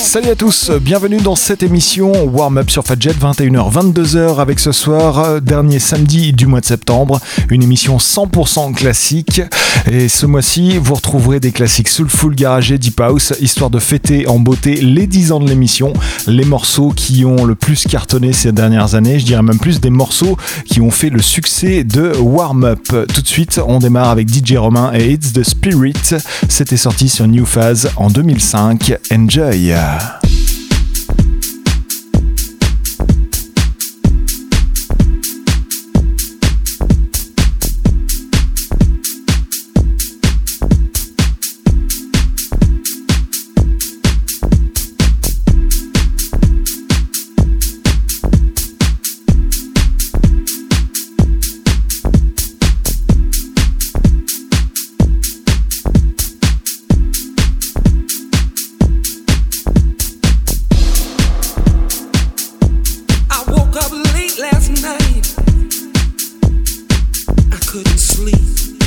Salut à tous, bienvenue dans cette émission Warm Up sur Fadjet 21h 22h avec ce soir euh, dernier samedi du mois de septembre, une émission 100% classique et ce mois-ci vous retrouverez des classiques soulful garage deep house histoire de fêter en beauté les 10 ans de l'émission, les morceaux qui ont le plus cartonné ces dernières années, je dirais même plus des morceaux qui ont fait le succès de Warm Up. Tout de suite, on démarre avec DJ Romain et It's the Spirit. C'était sorti sur New Phase en 2005. Enjoy! 21h, couldn't sleep.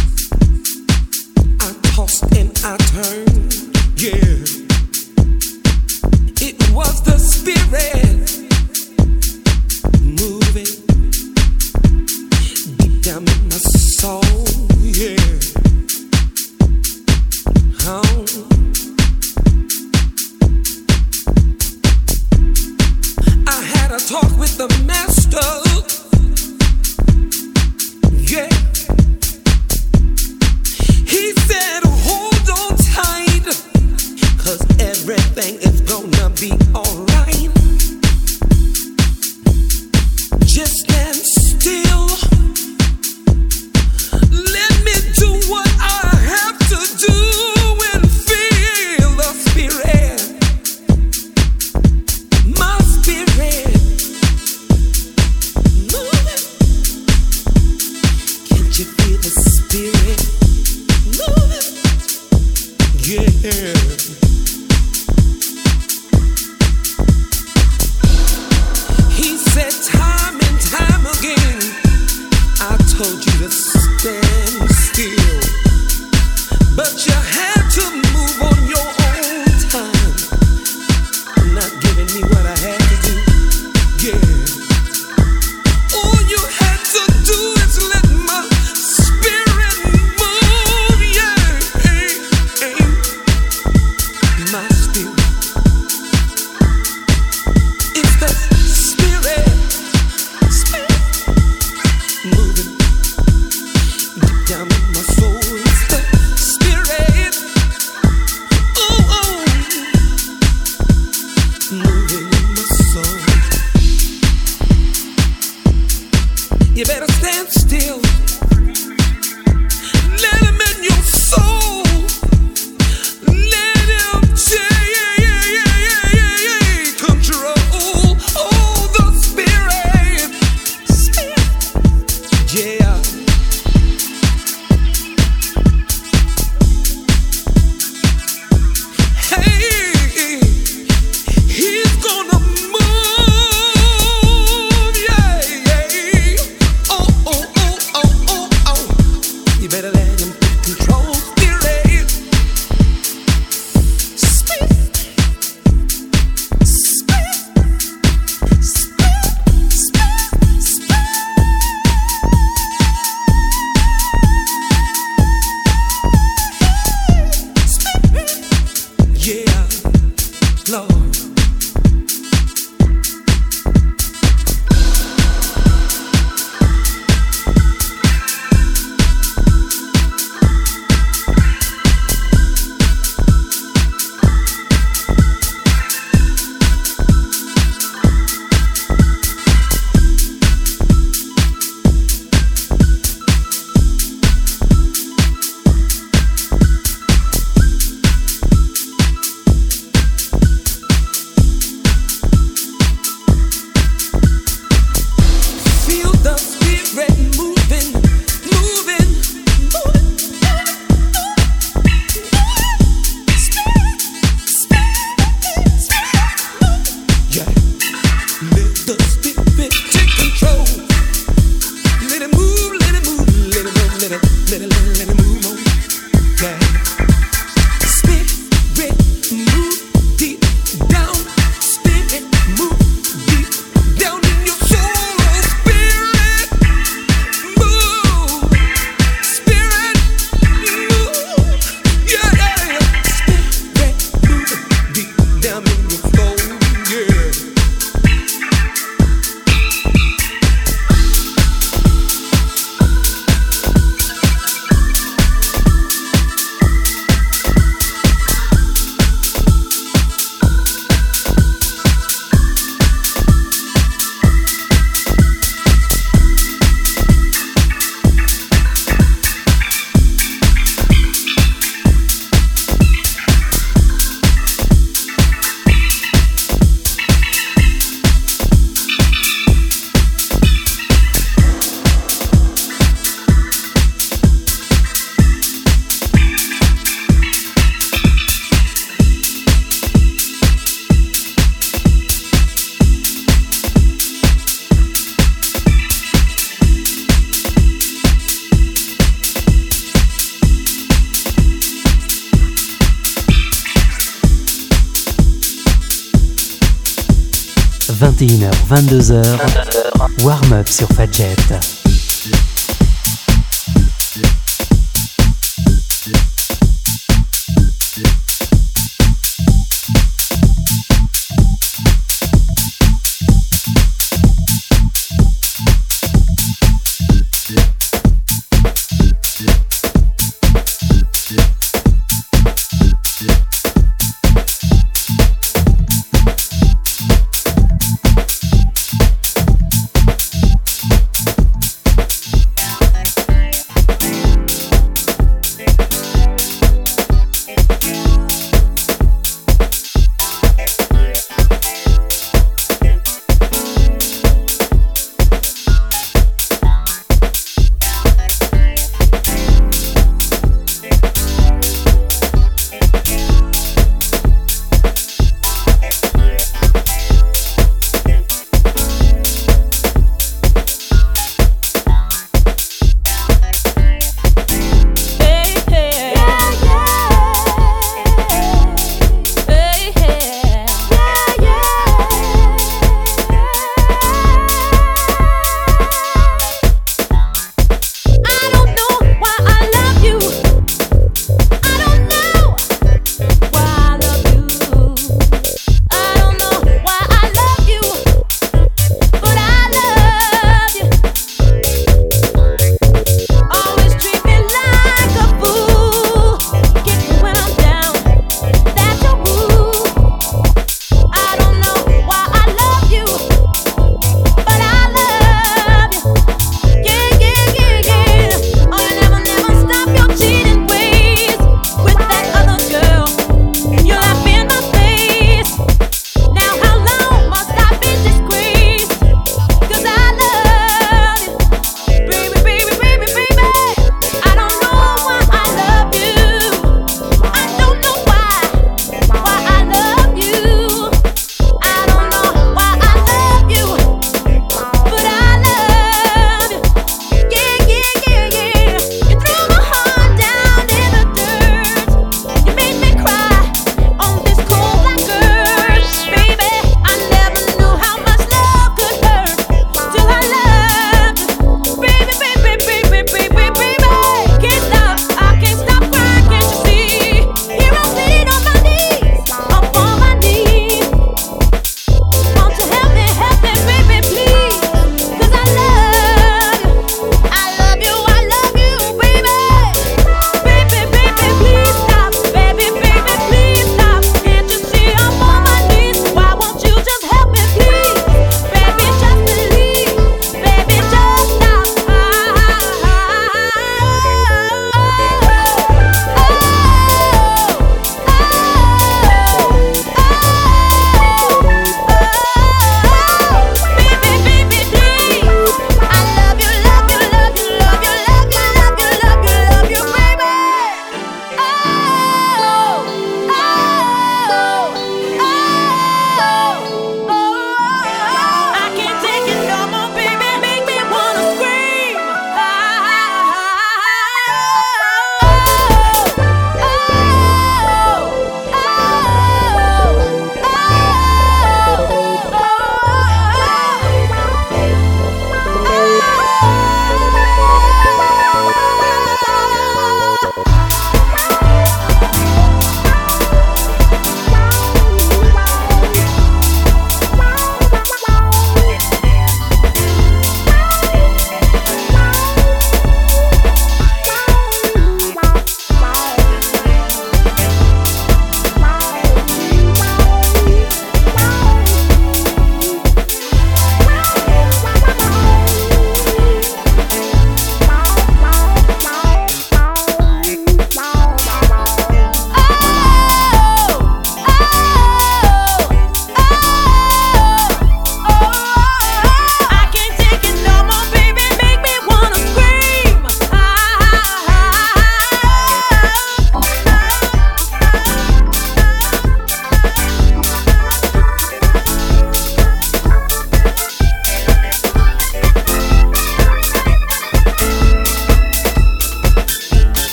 22h, warm-up sur Fadjet.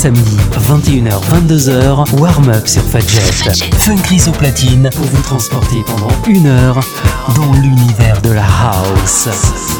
Samedis, 21h-22h, warm-up sur Fadjet. Fun au platine pour vous transporter pendant une heure dans l'univers de la house.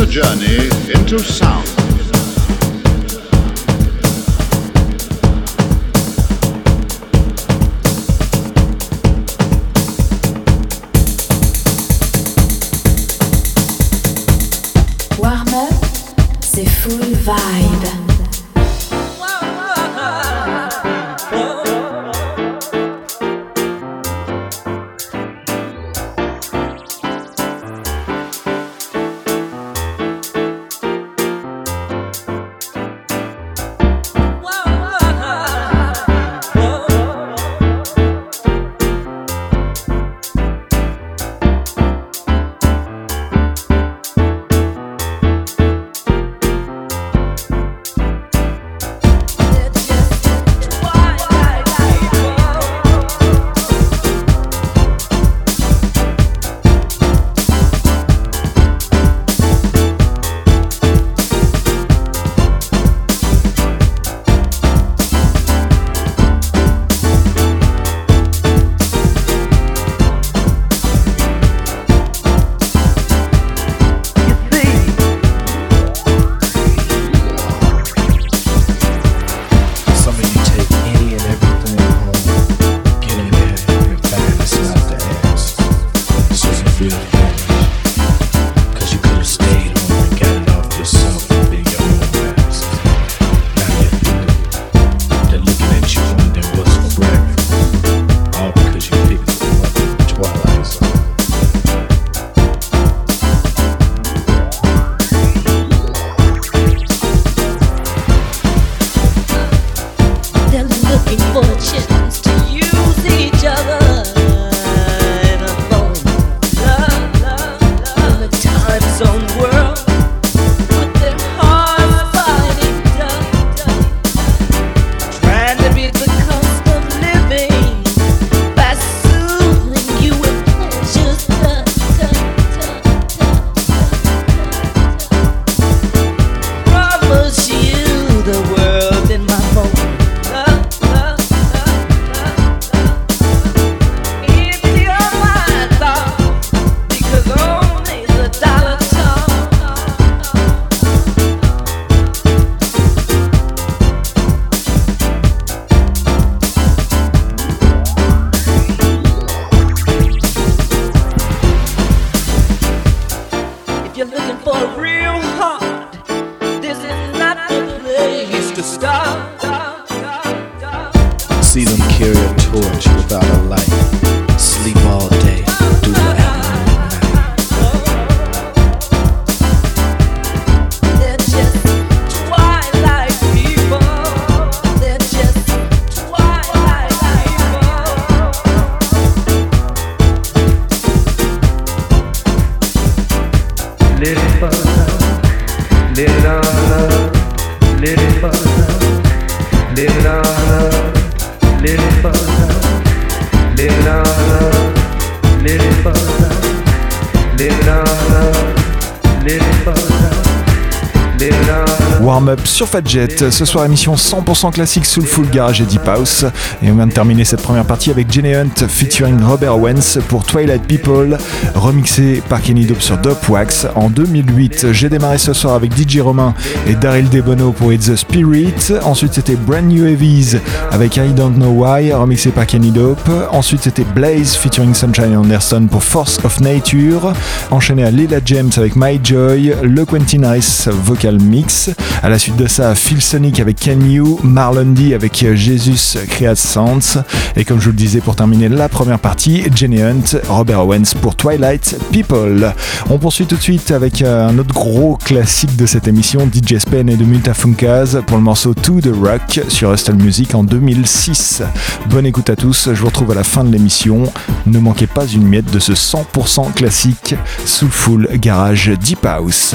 a journey into sound. Warm up, c'est full vibe. Fadjet. Ce soir, émission 100% classique sous le full garage et deep house. Et on vient de terminer cette première partie avec Jenny Hunt featuring Robert Wentz pour Twilight People, remixé par Kenny Dope sur Dope Wax. En 2008, j'ai démarré ce soir avec DJ Romain et Daryl Debono pour It's the Spirit. Ensuite, c'était Brand New Heavies avec I Don't Know Why, remixé par Kenny Dope. Ensuite, c'était Blaze featuring Sunshine Anderson pour Force of Nature. Enchaîné à Lila James avec My Joy, le Quentin Harris vocal mix. À la suite de Phil Sonic avec Can You, Marlon D avec Jesus Create Sounds. Et comme je vous le disais pour terminer la première partie, Jenny Hunt, Robert Owens pour Twilight People. On poursuit tout de suite avec euh, un autre gros classique de cette émission, DJ Spen et de Mutafunkaz pour le morceau To The Rock sur Hustle Music en 2006. Bonne écoute à tous, je vous retrouve à la fin de l'émission. Ne manquez pas une miette de ce 100% classique sous full garage Deep House.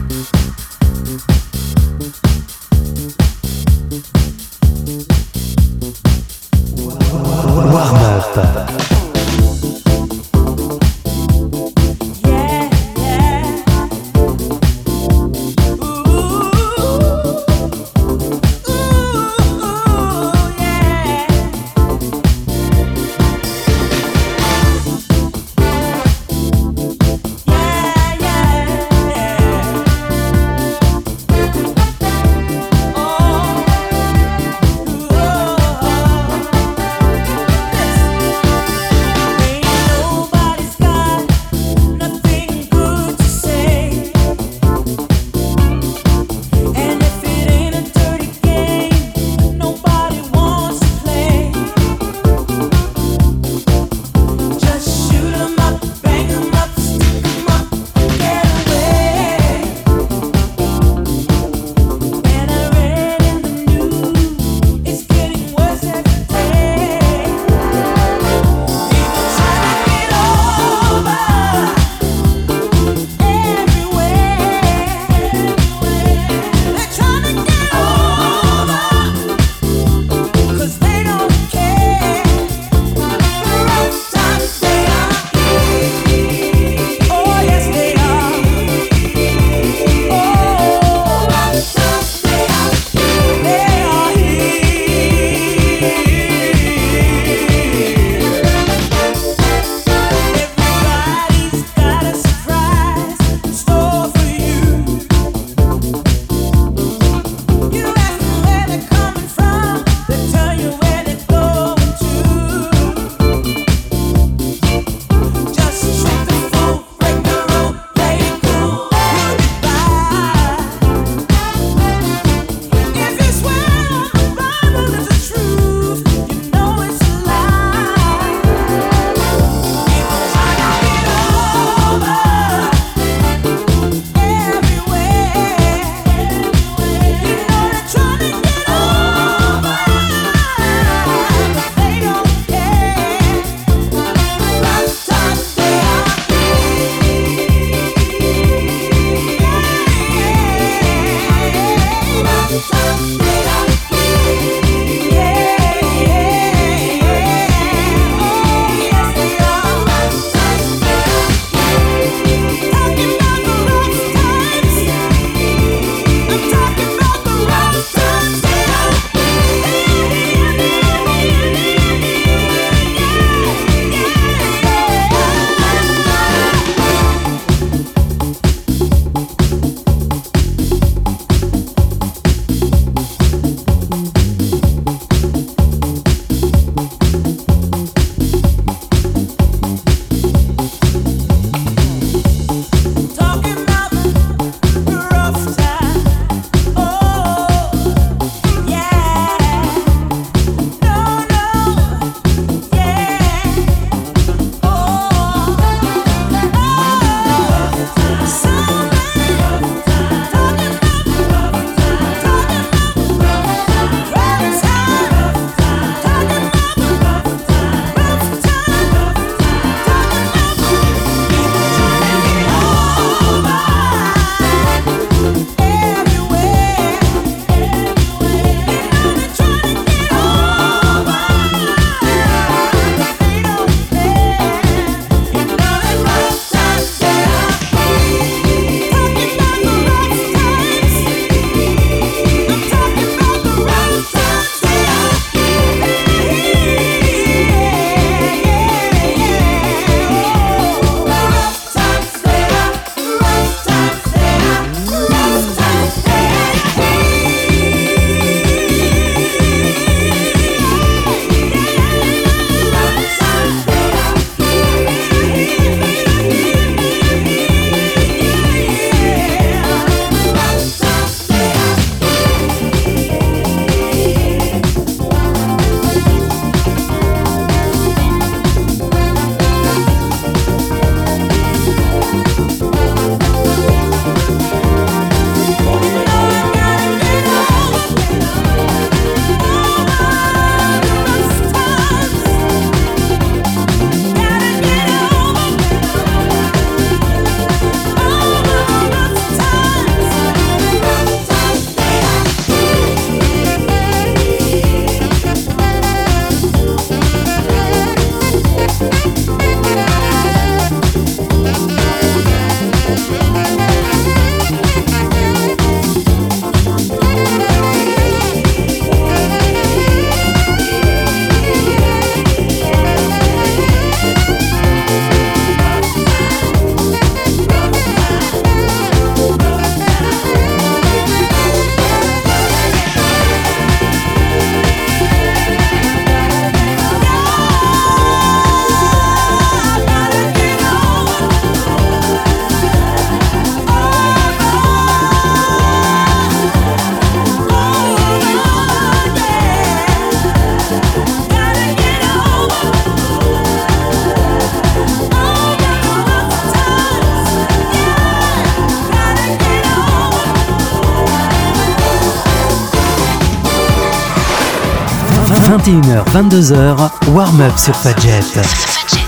22h, warm-up sur Fadjet.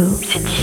C'est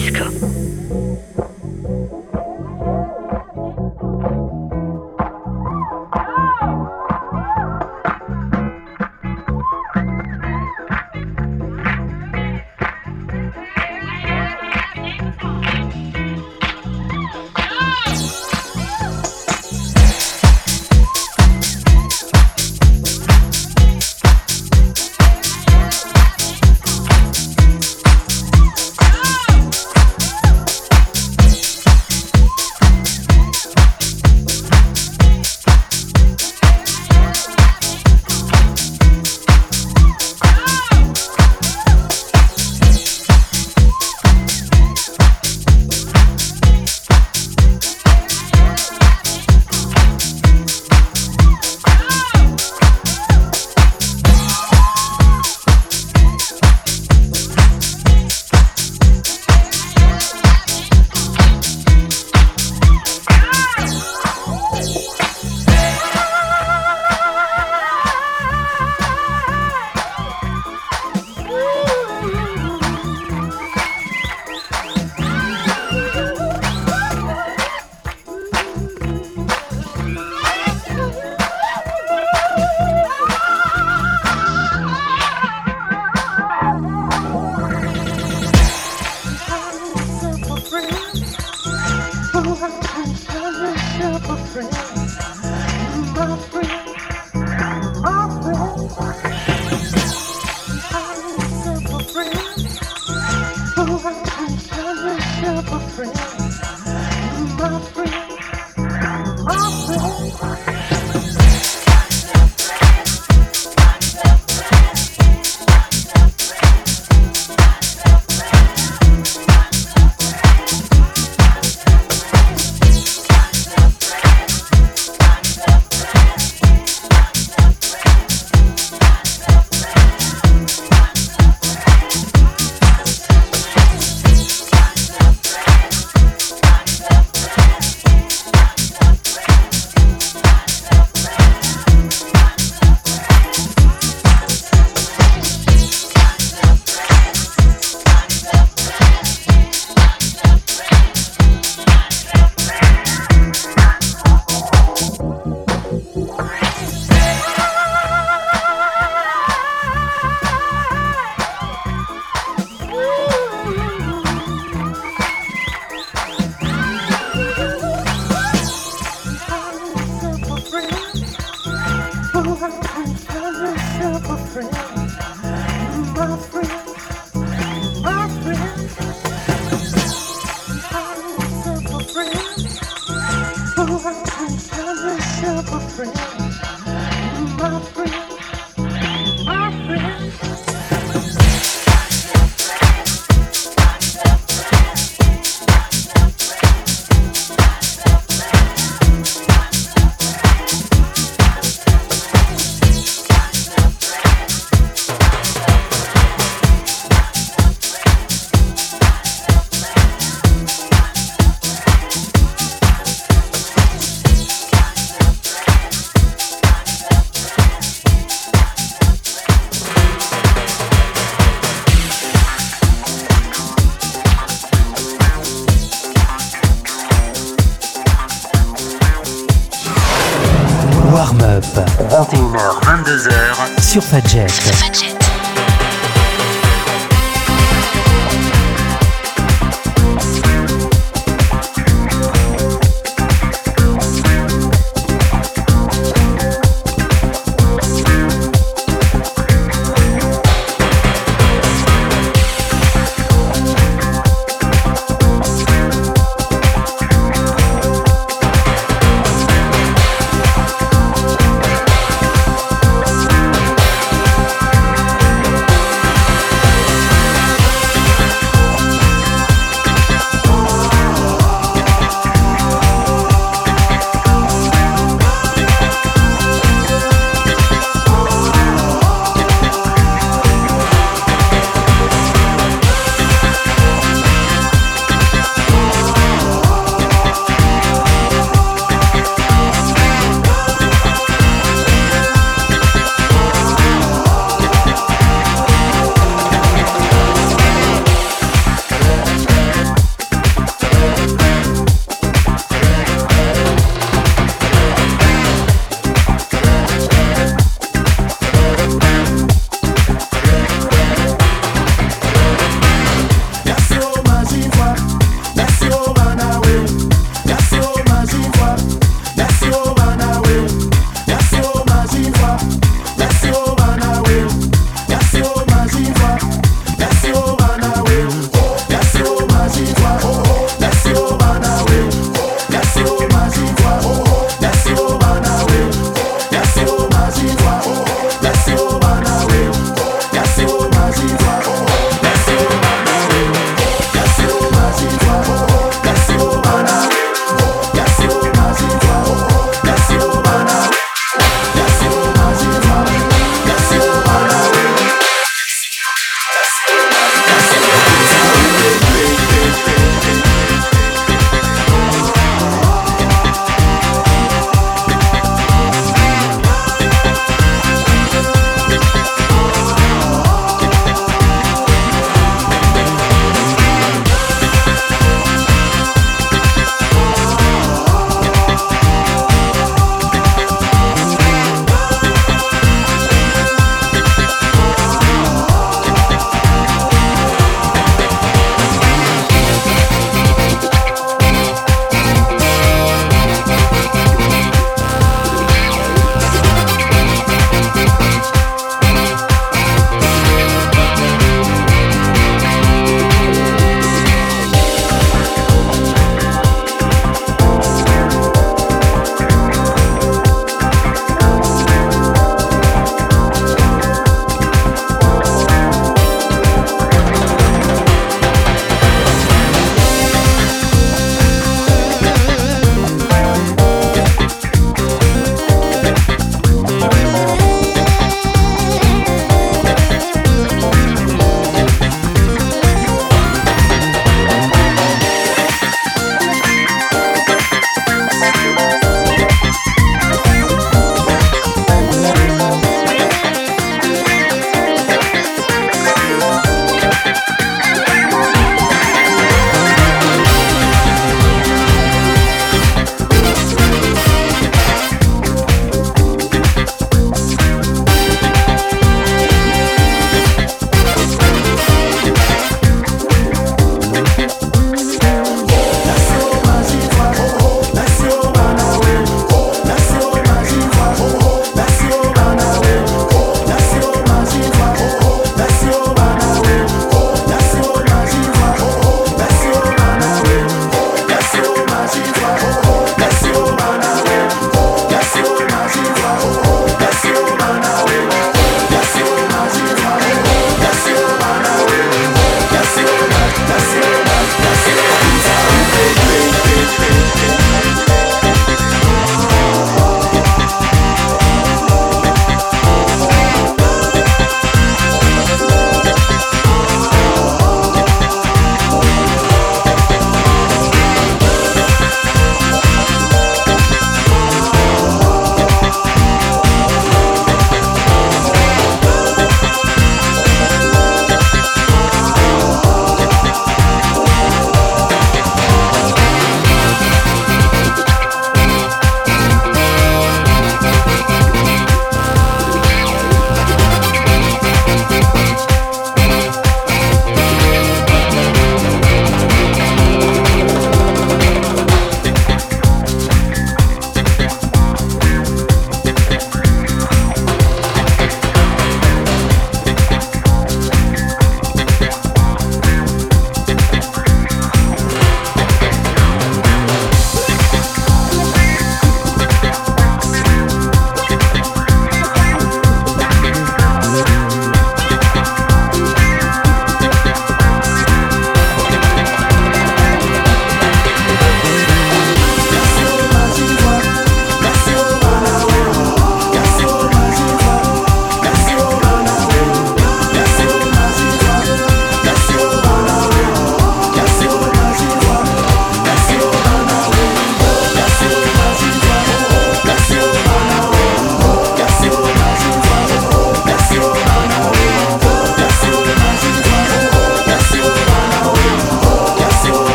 disco. C'est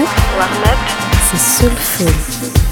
Warm Up, c'est Soulful.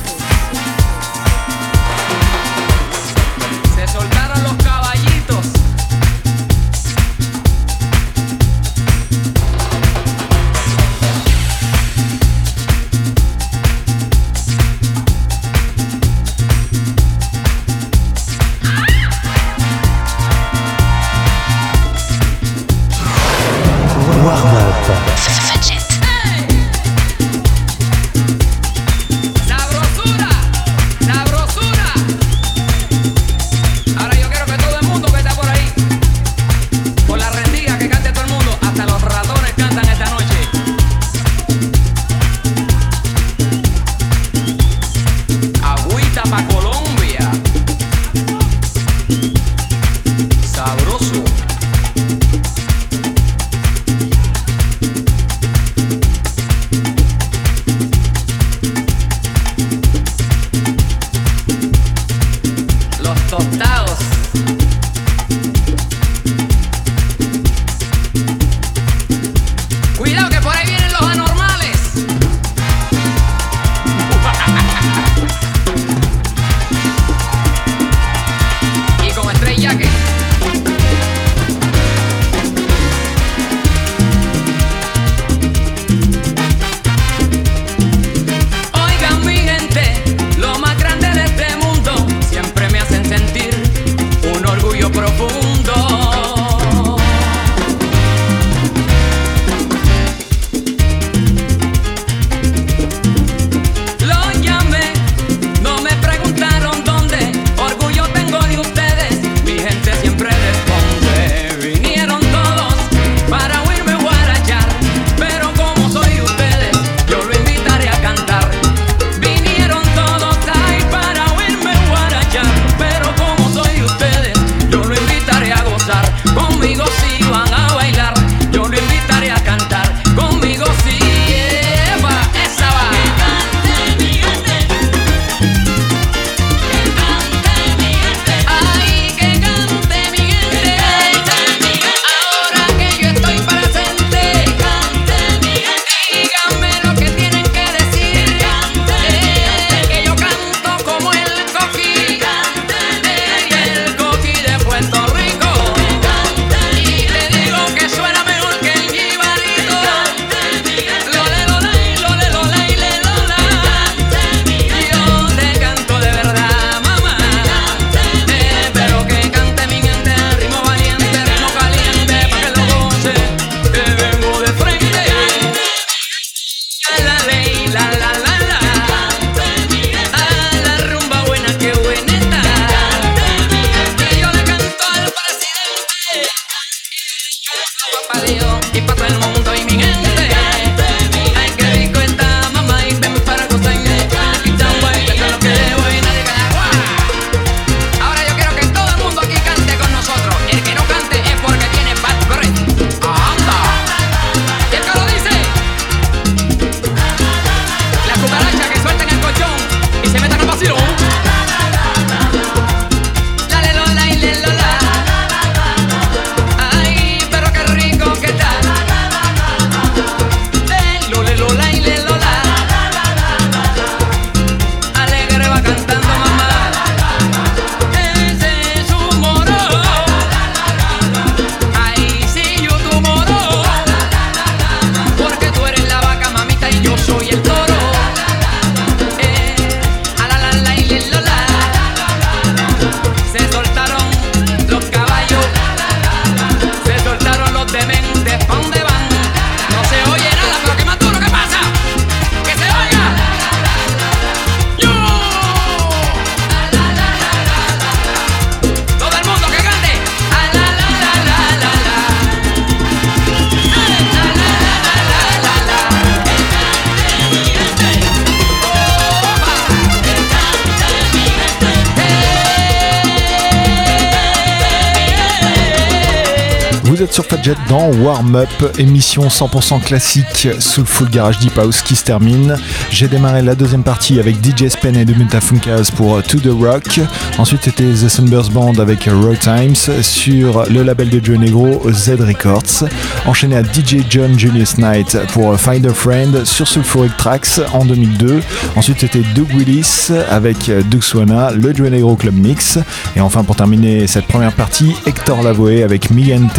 Fadjet dans Warm Up, émission 100% classique sous le full garage Deep House qui se termine. J'ai démarré la deuxième partie avec DJ Spen et de Mutafunkas pour To The Rock. Ensuite c'était The Sunburst Band avec Roy Times sur le label de Joe Negro Z Records. Enchaîné à DJ John Julius Knight pour Find a Friend sur Sulfuric Tracks en 2002. Ensuite c'était Doug Willis avec Doug Swana, le Joe Negro Club Mix. Et enfin pour terminer cette première partie, Hector Lavoe avec Migante,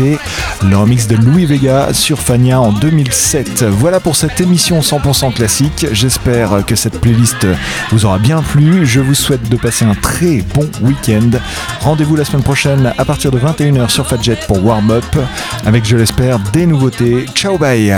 le remix de Louis Vega sur Fania en 2007. Voilà pour cette émission 100% classique. J'espère que cette playlist vous aura bien plu. Je vous souhaite de passer un très bon week-end. Rendez-vous la semaine prochaine à partir de 21h sur Fadjet pour Warm Up avec, je l'espère, des nouveautés. Ciao bye